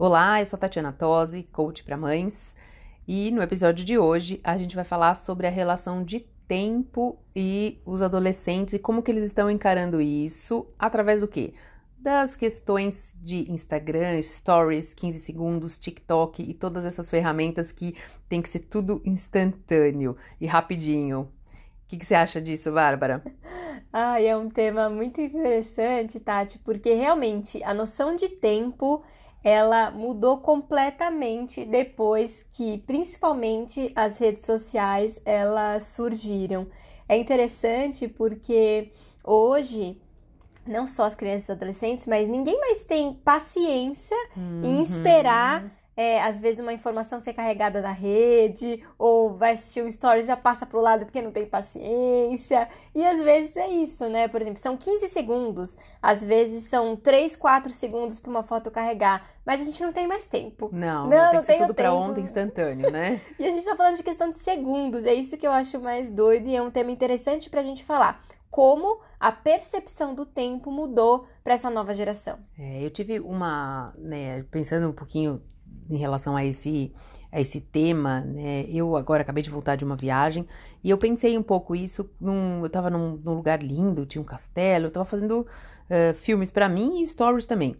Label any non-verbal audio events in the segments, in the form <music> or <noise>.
Olá, eu sou a Tatiana Tosi, coach para mães, e no episódio de hoje a gente vai falar sobre a relação de tempo e os adolescentes e como que eles estão encarando isso através do quê? Das questões de Instagram, Stories, 15 segundos, TikTok e todas essas ferramentas que tem que ser tudo instantâneo e rapidinho. O que, que você acha disso, Bárbara? <laughs> Ah, é um tema muito interessante, Tati, porque realmente a noção de tempo ela mudou completamente depois que, principalmente, as redes sociais elas surgiram. É interessante porque hoje não só as crianças e adolescentes, mas ninguém mais tem paciência uhum. em esperar é, às vezes uma informação ser carregada da rede, ou vai assistir um story já passa pro lado porque não tem paciência. E às vezes é isso, né? Por exemplo, são 15 segundos, às vezes são 3, 4 segundos para uma foto carregar, mas a gente não tem mais tempo. Não, não, não tem que ser tudo para ontem instantâneo, né? <laughs> e a gente tá falando de questão de segundos, é isso que eu acho mais doido e é um tema interessante pra gente falar como a percepção do tempo mudou para essa nova geração. É, eu tive uma, né, pensando um pouquinho em relação a esse a esse tema, né? Eu agora acabei de voltar de uma viagem e eu pensei um pouco isso. Num, eu tava num, num lugar lindo, tinha um castelo, eu tava fazendo uh, filmes para mim e stories também.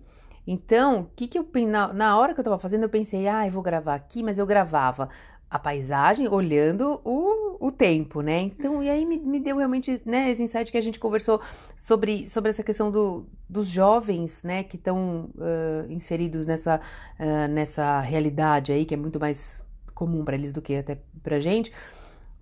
Então, que que eu na, na hora que eu tava fazendo, eu pensei, ah, eu vou gravar aqui, mas eu gravava a paisagem olhando o, o tempo, né? Então, e aí me, me deu realmente, né, esse insight que a gente conversou sobre, sobre essa questão do, dos jovens, né, que estão uh, inseridos nessa, uh, nessa realidade aí, que é muito mais comum para eles do que até pra gente.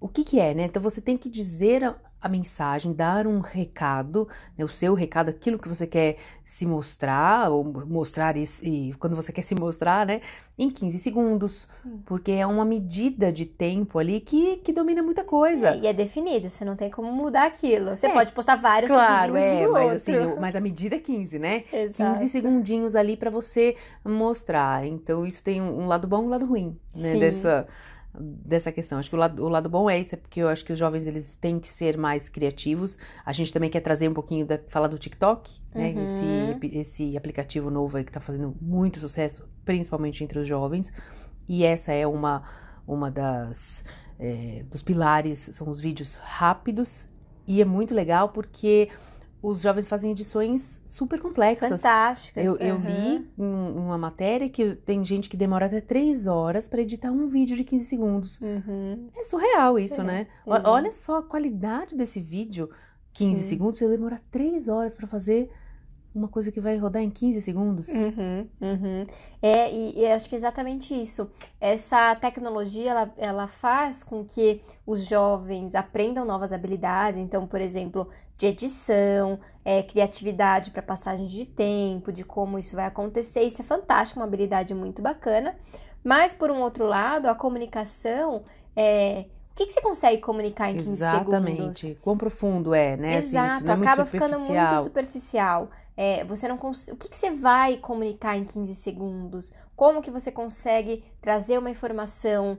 O que que é, né? Então, você tem que dizer a mensagem, dar um recado, né, o seu recado, aquilo que você quer se mostrar, ou mostrar isso, e quando você quer se mostrar, né, em 15 segundos, Sim. porque é uma medida de tempo ali que, que domina muita coisa. É, e é definida, você não tem como mudar aquilo. Você é, pode postar vários claro, é, mas assim, mas a medida é 15, né? Exato. 15 segundinhos ali para você mostrar. Então isso tem um lado bom e um lado ruim, né, Sim. dessa dessa questão. Acho que o lado, o lado bom é isso, é porque eu acho que os jovens eles têm que ser mais criativos. A gente também quer trazer um pouquinho da falar do TikTok, né? Uhum. Esse, esse aplicativo novo aí que tá fazendo muito sucesso, principalmente entre os jovens. E essa é uma, uma das é, dos pilares, são os vídeos rápidos. E é muito legal porque os jovens fazem edições super complexas. Fantásticas. Eu, eu li uma matéria que tem gente que demora até três horas para editar um vídeo de 15 segundos. Uhum. É surreal isso, é, né? Olha só a qualidade desse vídeo. 15 uhum. segundos, você demora três horas para fazer uma coisa que vai rodar em 15 segundos. Uhum, uhum. É, e, e, acho que é exatamente isso. Essa tecnologia, ela, ela faz com que os jovens aprendam novas habilidades. Então, por exemplo, de edição, é, criatividade para passagem de tempo, de como isso vai acontecer. Isso é fantástico, uma habilidade muito bacana. Mas, por um outro lado, a comunicação é, o que, que, você consegue comunicar em 15 Exatamente. segundos? Exatamente. Quão profundo é, né? Exato, assim, é acaba ficando muito superficial. É, você não cons... O que, que, você vai comunicar em 15 segundos? Como que você consegue trazer uma informação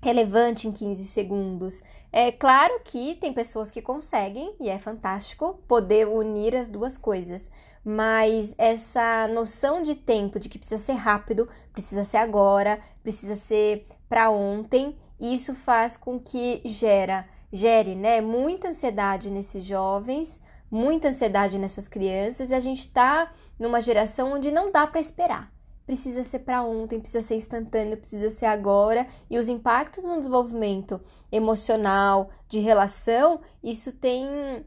relevante em 15 segundos? É claro que tem pessoas que conseguem, e é fantástico, poder unir as duas coisas. Mas essa noção de tempo, de que precisa ser rápido, precisa ser agora, precisa ser para ontem, isso faz com que gera, gere né, muita ansiedade nesses jovens, muita ansiedade nessas crianças e a gente está numa geração onde não dá para esperar. Precisa ser para ontem, precisa ser instantâneo, precisa ser agora e os impactos no desenvolvimento emocional, de relação, isso tem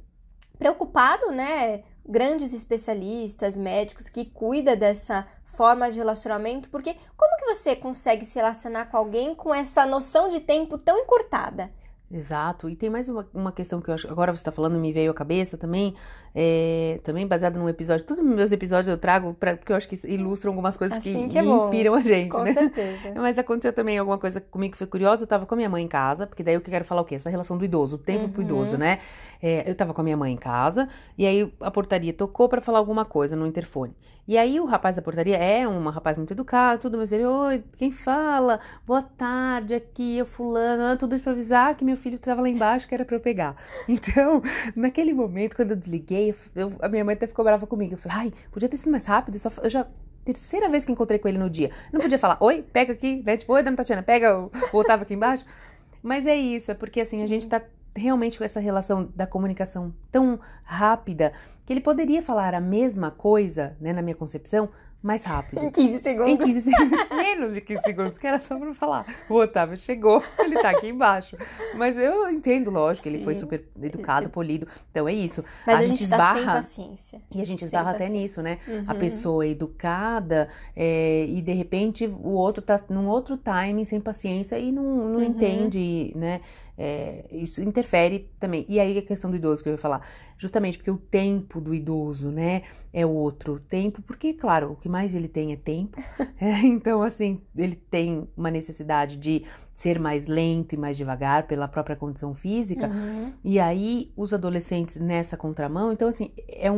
preocupado, né, grandes especialistas, médicos que cuidam dessa forma de relacionamento, porque como que você consegue se relacionar com alguém com essa noção de tempo tão encurtada? Exato. E tem mais uma, uma questão que eu acho, agora você está falando, me veio à cabeça também, é, também baseado num episódio. Todos os meus episódios eu trago pra, porque eu acho que ilustram algumas coisas Assim que, que é inspiram a gente, Com né? certeza. <laughs> Mas aconteceu também alguma coisa comigo que foi curiosa. Eu tava com a minha mãe em casa, porque daí eu quero falar o quê? Essa relação do idoso, o tempo pro Uhum. idoso, né? É, eu tava com a minha mãe em casa, e aí a portaria tocou pra falar alguma coisa no interfone. E aí o rapaz da portaria é um rapaz muito educado, tudo, mas ele, oi, quem fala? Boa tarde, aqui é fulano, ah, tudo isso pra avisar que meu filho tava lá embaixo, que era pra eu pegar. <laughs> Então, naquele momento, quando eu desliguei, eu- a minha mãe até ficou brava comigo. Eu falei, ai, podia ter sido mais rápido, eu só, eu já terceira vez que encontrei com ele no dia. Não podia falar, oi, pega aqui, né? Tipo, oi, dona Tatiana, pega o, o Otávio aqui embaixo. Mas é isso, é porque assim, a gente tá realmente com essa relação da comunicação tão rápida que ele poderia falar a mesma coisa, né, na minha concepção, mais rápido. Em 15 segundos. Em 15 segundos, <laughs> menos de 15 segundos, que era só pra falar. O Otávio chegou, <laughs> ele tá aqui embaixo. Mas eu entendo, lógico, ele foi Sim. super educado, polido. Então é isso. Mas a, gente tá sem esbarra. paciência. E a gente Sem esbarra até paciência. nisso, né? A Uhum. pessoa é educada é, e de repente o outro tá num outro timing, sem paciência e não, não Uhum. entende, né? É, isso interfere também. E aí a questão do idoso que eu ia falar, justamente porque o tempo do idoso, né, é outro tempo, porque, claro, o que mais ele tem é tempo. <laughs> É, então, assim, ele tem uma necessidade de ser mais lento e mais devagar pela própria condição física. Uhum. E aí, os adolescentes nessa contramão, então, assim, é um-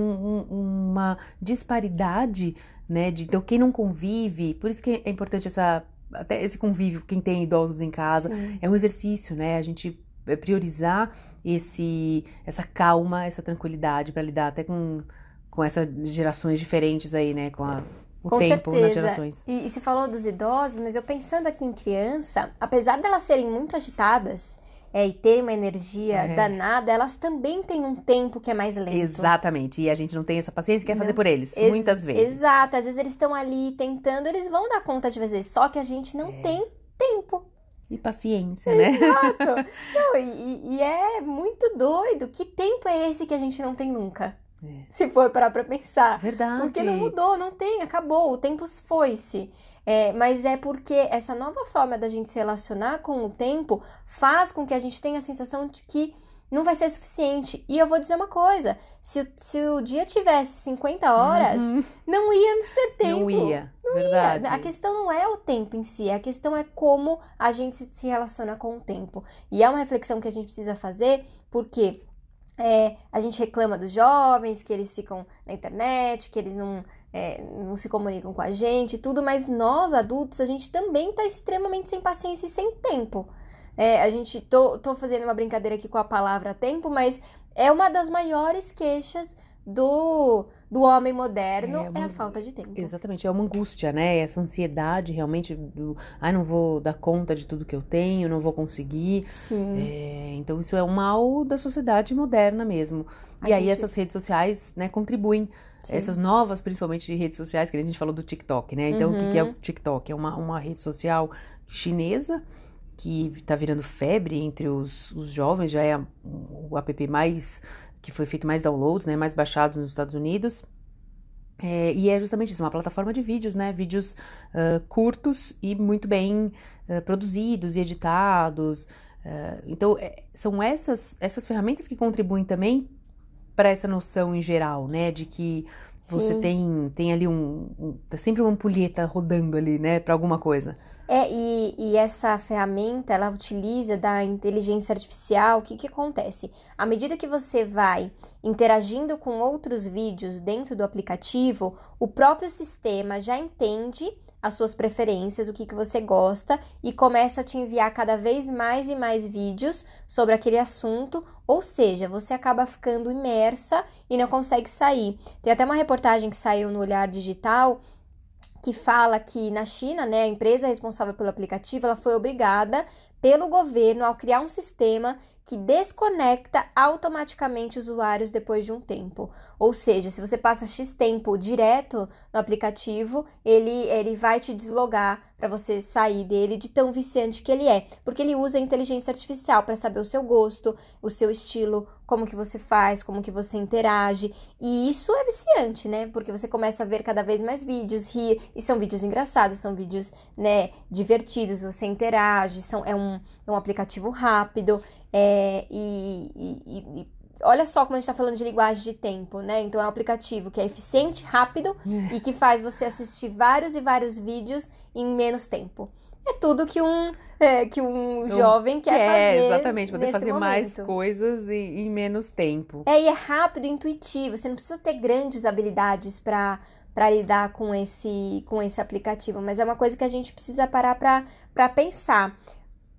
um- uma disparidade, né, de então, quem não convive, por isso que é importante essa, até esse convívio, quem tem idosos em casa, Sim. é um exercício, né, a gente priorizar esse, essa calma, essa tranquilidade para lidar até com, com essas gerações diferentes aí, né, com a- o Com tempo nas certeza. gerações. E, e se falou dos idosos, mas eu pensando aqui em criança, apesar delas serem muito agitadas é, e terem uma energia É. danada, elas também têm um tempo que é mais lento. Exatamente, e a gente não tem essa paciência e quer fazer Não. por eles, Ex- muitas vezes. Exato, às vezes eles estão ali tentando, eles vão dar conta de fazer, só que a gente não É. tem. E paciência, né? Exato. <laughs> Não, e, e- é muito doido. Que tempo é esse que a gente não tem nunca? É. Se for parar pra pensar. Verdade. Porque não mudou, não tem, acabou, o tempo foi-se. É, mas é porque essa nova forma da gente se relacionar com o tempo faz com que a gente tenha a sensação de que não vai ser suficiente. E eu vou dizer uma coisa: se, o- se o dia tivesse 50 horas, Uhum. não íamos ter tempo. Não ia, verdade. A questão não é o tempo em si, a questão é como a gente se- se relaciona com o tempo. E é uma reflexão que a gente precisa fazer, porque é, a gente reclama dos jovens, que eles ficam na internet, que eles não, é, não se comunicam com a gente e tudo, mas nós adultos, a gente também está extremamente sem paciência e sem tempo. É, a gente, tô, tô fazendo uma brincadeira aqui com a palavra tempo, mas é uma das maiores queixas do, do homem moderno, É é, uma- a falta de tempo. Exatamente, é uma angústia, né? Essa ansiedade realmente do, ai, não vou dar conta de tudo que eu tenho, não vou conseguir. Sim. É, então isso é um mal da sociedade moderna mesmo. A e aí gente- essas redes sociais, né, contribuem. Sim. Essas novas, principalmente de redes sociais, que a gente falou do TikTok, né? Então, o que é Uhum. o TikTok? É uma, uma rede social chinesa que tá virando febre entre os, os jovens, já é o app mais que foi feito mais downloads, né? Mais baixados nos Estados Unidos. É, e é justamente isso, uma plataforma de vídeos, né? Vídeos ah, curtos e muito bem ah, produzidos e editados. Ah, então, é- são essas, essas ferramentas que contribuem também para essa noção em geral, né? De que você Sim. tem, tem ali um, um- Tá sempre uma ampulheta rodando ali, né? Para alguma coisa. É, e, e essa ferramenta, ela utiliza da inteligência artificial, o que que acontece? À medida que você vai interagindo com outros vídeos dentro do aplicativo, o próprio sistema já entende as suas preferências, o que que você gosta e começa a te enviar cada vez mais e mais vídeos sobre aquele assunto, ou seja, você acaba ficando imersa e não consegue sair. Tem até uma reportagem que saiu no Olhar Digital que fala que na China, né, a empresa responsável pelo aplicativo, ela foi obrigada pelo governo ao criar um sistema que desconecta automaticamente usuários depois de um tempo. Ou seja, se você passa X tempo direto no aplicativo, ele, ele vai te deslogar para você sair dele de tão viciante que ele é, porque ele usa a inteligência artificial para saber o seu gosto, o seu estilo, como que você faz, como que você interage, e isso é viciante, né? Porque você começa a ver cada vez mais vídeos, rir, e são vídeos engraçados, são vídeos, né, divertidos, você interage, são, é, um, é um aplicativo rápido, é, e, e, e olha só como a gente está falando de linguagem de tempo, né? Então é um aplicativo que é eficiente, rápido é. e que faz você assistir vários e vários vídeos em menos tempo. É tudo que um, é, que um jovem quer é, fazer. Exatamente, poder fazer momento. mais coisas em, em, menos tempo. É, e é rápido e intuitivo. Você não precisa ter grandes habilidades para para lidar com esse, com esse aplicativo, mas é uma coisa que a gente precisa parar para pensar.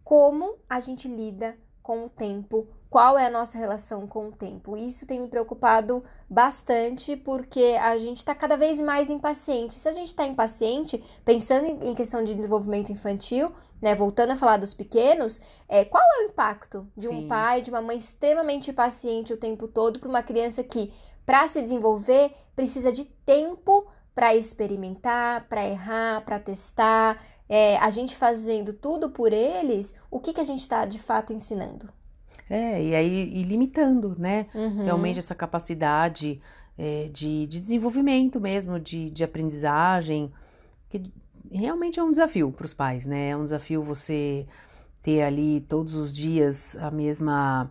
Como a gente lida com o tempo qual é a nossa relação com o tempo. Isso tem me preocupado bastante porque a gente está cada vez mais impaciente. Se a gente está impaciente, pensando em questão de desenvolvimento infantil, né, voltando a falar dos pequenos, é, qual é o impacto de um Sim. pai, de uma mãe extremamente impaciente o tempo todo para uma criança que, para se desenvolver, precisa de tempo para experimentar, para errar, para testar. É, a gente fazendo tudo por eles, o que, que a gente está de fato ensinando? É, e aí e limitando, né? Uhum. Realmente essa capacidade é, de, de desenvolvimento mesmo, de, de aprendizagem, que realmente é um desafio para os pais, né? É um desafio você ter ali todos os dias a mesma,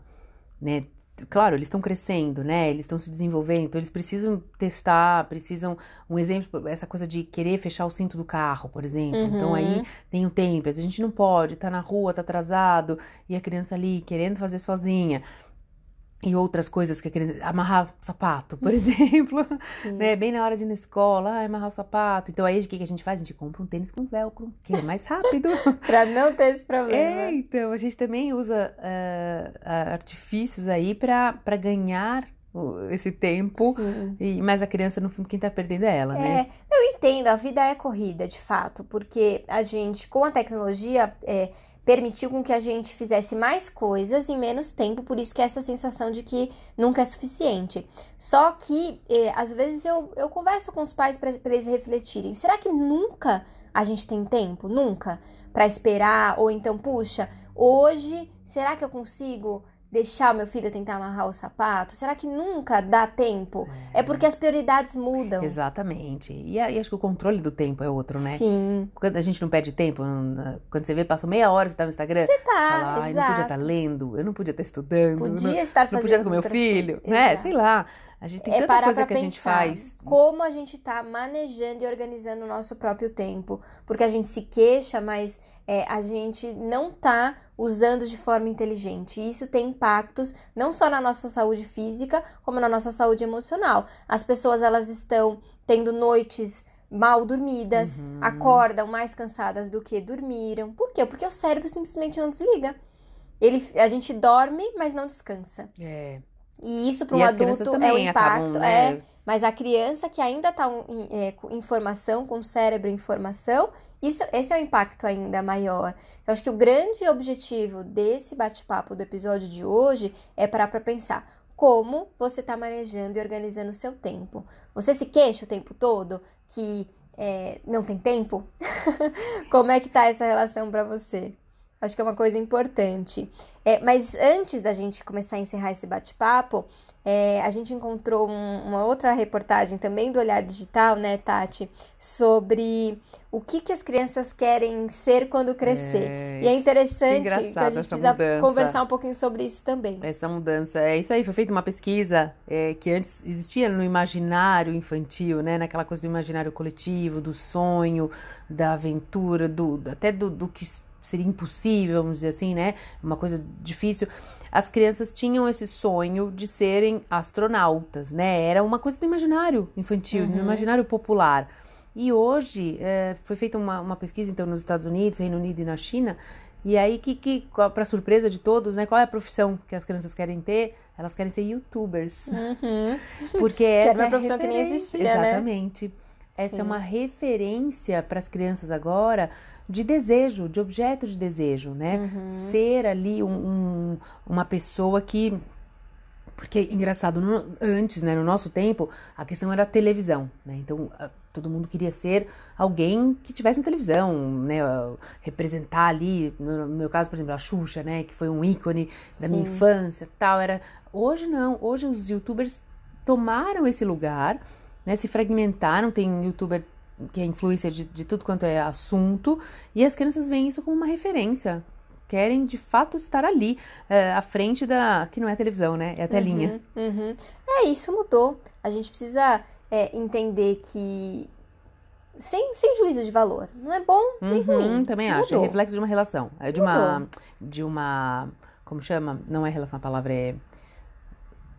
né, claro, eles estão crescendo, né? Eles estão se desenvolvendo, então eles precisam testar, precisam um exemplo, essa coisa de querer fechar o cinto do carro, por exemplo. Uhum. Então aí tem o tempo, a gente não pode, tá na rua, tá atrasado, e a criança ali querendo fazer sozinha e outras coisas que querem amarrar sapato, por <laughs> exemplo, né? Bem na hora de ir na escola, ah, amarrar o sapato. Então aí o que, que a gente faz? A gente compra um tênis com velcro, que é mais rápido. <laughs> para não ter esse problema. É, então a gente também usa uh, artifícios aí para ganhar esse tempo, e, mas a criança, no fundo, quem tá perdendo é ela, é, né? Eu entendo, a vida é corrida, de fato, porque a gente, com a tecnologia, é, permitiu com que a gente fizesse mais coisas em menos tempo, por isso que é essa sensação de que nunca é suficiente. Só que, eh, às vezes, eu, eu converso com os pais para eles refletirem: será que nunca a gente tem tempo? Nunca? Para esperar? Ou então, puxa, hoje, será que eu consigo deixar o meu filho tentar amarrar o sapato? Será que nunca dá tempo? É, é porque as prioridades mudam. Exatamente. E, aí acho que o controle do tempo é outro, né? Sim. Quando a gente não perde tempo, quando você vê, passou meia hora você tá no Instagram. Você tá, fala, eu não podia estar tá lendo, eu não podia estar tá estudando. Podia não, estar fazendo Não podia estar com meu filho, né? Sei lá. A gente tem é tanta coisa que a gente faz. Como a gente tá manejando e organizando o nosso próprio tempo. Porque a gente se queixa, mas é, a gente não tá usando de forma inteligente. E isso tem impactos não só na nossa saúde física, como na nossa saúde emocional. As pessoas elas estão tendo noites mal dormidas, uhum. acordam mais cansadas do que dormiram. Por quê? Porque o cérebro simplesmente não desliga. Ele, a gente dorme, mas não descansa. É. E isso para um adulto é um impacto. Acabam, né? É, mas a criança que ainda está em, é, em formação, com o cérebro em formação, isso, esse é o impacto ainda maior. Então, acho que o grande objetivo desse bate-papo do episódio de hoje é parar para pensar como você está manejando e organizando o seu tempo. Você se queixa o tempo todo que é, não tem tempo? <laughs> como é que tá essa relação para você? Acho que é uma coisa importante. É, mas antes da gente começar a encerrar esse bate-papo, é, a gente encontrou um, uma outra reportagem também do Olhar Digital, né, Tati, sobre o que, que as crianças querem ser quando crescer. É, e é interessante que a gente precisa mudança. conversar um pouquinho sobre isso também. Essa mudança, é isso aí, foi feita uma pesquisa é, que antes existia no imaginário infantil, né, naquela coisa do imaginário coletivo, do sonho, da aventura, do até do, do que seria impossível, vamos dizer assim, né, uma coisa difícil as crianças tinham esse sonho de serem astronautas, né? Era uma coisa do imaginário infantil, uhum. do imaginário popular. E hoje é, foi feita uma, uma, pesquisa então nos Estados Unidos, Reino Unido e na China. E aí que, que para surpresa de todos, né? Qual é a profissão que as crianças querem ter? Elas querem ser YouTubers, uhum. <laughs> porque essa era uma é profissão que nem existia, né? Exatamente. Né? Essa Sim. é uma referência para as crianças agora de desejo, de objeto de desejo, né? Uhum. Ser ali um, um, uma pessoa que. Porque, engraçado, no, antes, né, no nosso tempo, a questão era a televisão, né? Então, todo mundo queria ser alguém que tivesse na televisão, né? Representar ali, no meu caso, por exemplo, a Xuxa, né? Que foi um ícone da Sim. minha infância tal. Era... Hoje não, hoje os youtubers tomaram esse lugar, né? Se fragmentaram, tem youtuber que é influência de, de tudo quanto é assunto, e as crianças veem isso como uma referência. Querem de fato estar ali, é, à frente da. que não é televisão, né? É a telinha. Uhum, uhum. É, isso mudou. A gente precisa é, entender que. Sem, sem juízo de valor. Não é bom nem uhum, ruim. Também mudou. acho. É reflexo de uma relação. É de mudou. uma. De uma. Como chama? Não é relação, a palavra é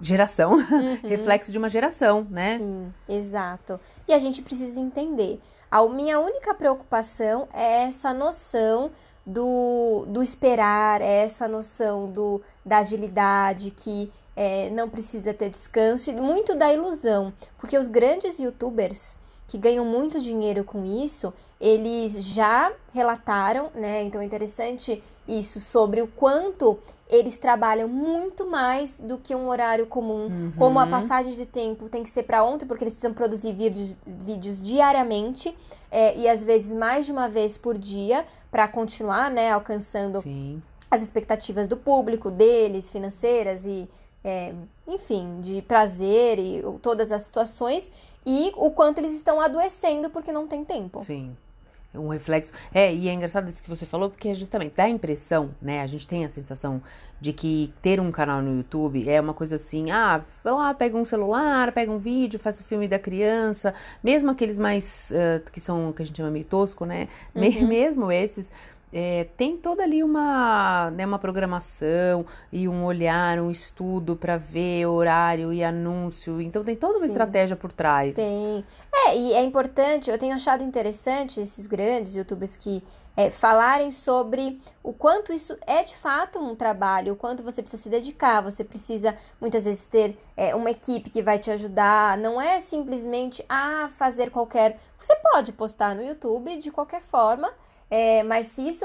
geração, uhum. <laughs> reflexo de uma geração, né? Sim, exato. E a gente precisa entender. A minha única preocupação é essa noção do, do esperar, é essa noção do, da agilidade, que é, não precisa ter descanso, e muito da ilusão. Porque os grandes youtubers que ganham muito dinheiro com isso, eles já relataram, né? Então é interessante isso sobre o quanto eles trabalham muito mais do que um horário comum, uhum. como a passagem de tempo tem que ser para ontem, porque eles precisam produzir vídeos, vídeos diariamente é, e às vezes mais de uma vez por dia para continuar, né, alcançando Sim. as expectativas do público, deles, financeiras e é, enfim, de prazer e todas as situações e o quanto eles estão adoecendo porque não tem tempo. Sim um reflexo. É, e é engraçado isso que você falou, porque é justamente dá a impressão, né? A gente tem a sensação de que ter um canal no YouTube é uma coisa assim, ah, vai lá, pega um celular, pega um vídeo, faz o filme da criança, mesmo aqueles mais uh, que são que a gente chama meio tosco, né? Uhum. <laughs> Mesmo esses é, tem toda ali uma, né, uma programação e um olhar, um estudo para ver horário e anúncio. Então tem toda uma Sim, estratégia por trás. Tem. É, e é importante, eu tenho achado interessante esses grandes youtubers que é, falarem sobre o quanto isso é de fato um trabalho, o quanto você precisa se dedicar, você precisa muitas vezes ter é, uma equipe que vai te ajudar, não é simplesmente ah, fazer qualquer. Você pode postar no YouTube de qualquer forma é, mas se isso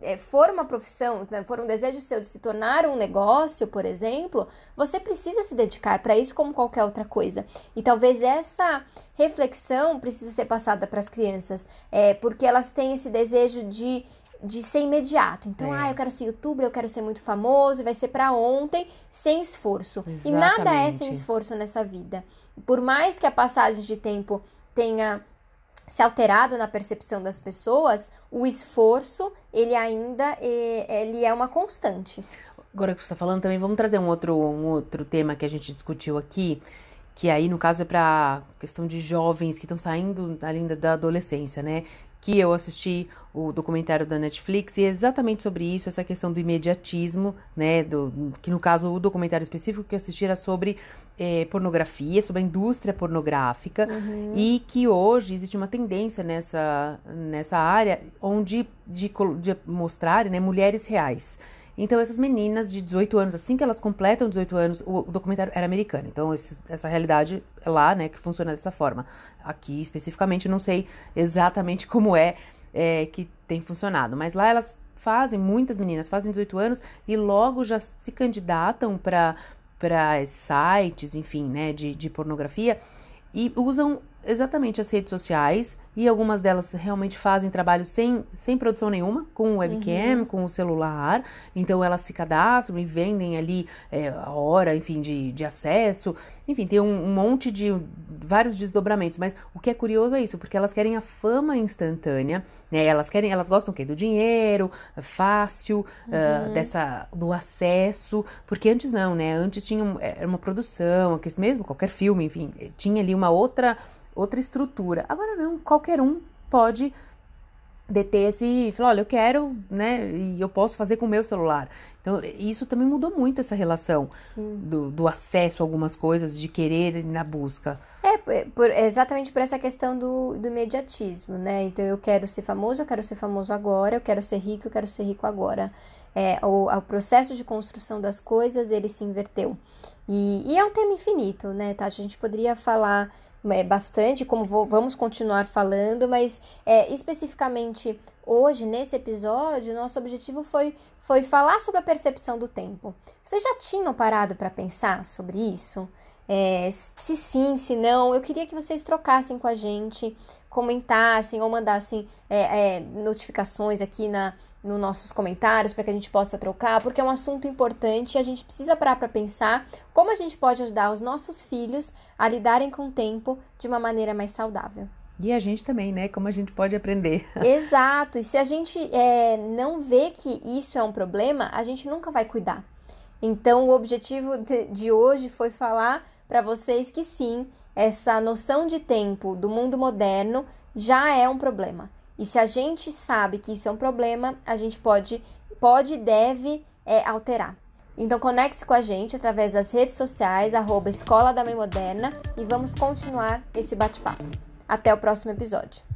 é, for uma profissão, né, for um desejo seu de se tornar um negócio, por exemplo, você precisa se dedicar para isso como qualquer outra coisa. E talvez essa reflexão precise ser passada para as crianças, é, porque elas têm esse desejo de, de ser imediato. Então, é. ah, eu quero ser youtuber, eu quero ser muito famoso, vai ser para ontem, sem esforço. Exatamente. E nada é sem esforço nessa vida. Por mais que a passagem de tempo tenha se alterado na percepção das pessoas, o esforço ele ainda é, ele é uma constante. Agora que você está falando também, vamos trazer um outro, um outro tema que a gente discutiu aqui, que aí no caso é para questão de jovens que estão saindo ainda da adolescência, né? que eu assisti o documentário da Netflix e é exatamente sobre isso, essa questão do imediatismo, né? Do, que no caso o documentário específico que eu assisti era sobre é, pornografia, sobre a indústria pornográfica uhum. e que hoje existe uma tendência nessa, nessa área onde de, de mostrar né, mulheres reais. Então, essas meninas de 18 anos, assim que elas completam 18 anos, o, o documentário era americano. Então, esse, essa realidade lá, né, que funciona dessa forma. Aqui, especificamente, não sei exatamente como é, é que tem funcionado. Mas lá elas fazem, muitas meninas fazem 18 anos e logo já se candidatam para sites, enfim, né, de, de pornografia e usam exatamente as redes sociais e algumas delas realmente fazem trabalho sem, sem produção nenhuma, com webcam, uhum. com o celular. Então elas se cadastram e vendem ali é, a hora, enfim, de, de acesso. Enfim, tem um, um, monte de vários desdobramentos. Mas o que é curioso é isso, porque elas querem a fama instantânea, né? Elas querem, elas gostam o quê? Do dinheiro, fácil, ah, uhum. uh, dessa do acesso. Porque antes não, né? Antes tinha era uma produção, mesmo qualquer filme, enfim, tinha ali uma outra outra estrutura. Agora não, qualquer um pode deter esse e falar, olha, eu quero, né, e eu posso fazer com o meu celular. Então, isso também mudou muito essa relação do, do, acesso a algumas coisas, de querer na busca. É, por, exatamente por essa questão do, do imediatismo, né? Então, eu quero ser famoso, eu quero ser famoso agora, eu quero ser rico, eu quero ser rico agora. É, o, o processo de construção das coisas, ele se inverteu. E, e é um tema infinito, né, Tati? A gente poderia falar bastante, como vou, vamos continuar falando, mas é, especificamente hoje, nesse episódio, nosso objetivo foi, foi falar sobre a percepção do tempo. Vocês já tinham parado para pensar sobre isso? É, se sim, se não, eu queria que vocês trocassem com a gente, comentassem ou mandassem é, é, notificações aqui na, nos nossos comentários para que a gente possa trocar, porque é um assunto importante e a gente precisa parar para pensar como a gente pode ajudar os nossos filhos a lidarem com o tempo de uma maneira mais saudável. E a gente também, né? Como a gente pode aprender. <laughs> Exato. E se a gente é, não vê que isso é um problema, a gente nunca vai cuidar. Então, o objetivo de, de hoje foi falar para vocês que sim, essa noção de tempo do mundo moderno já é um problema. E se a gente sabe que isso é um problema, a gente pode, pode e deve é, alterar. Então conecte-se com a gente através das redes sociais, arroba Escola da Mãe Moderna, e vamos continuar esse bate-papo. Até o próximo episódio.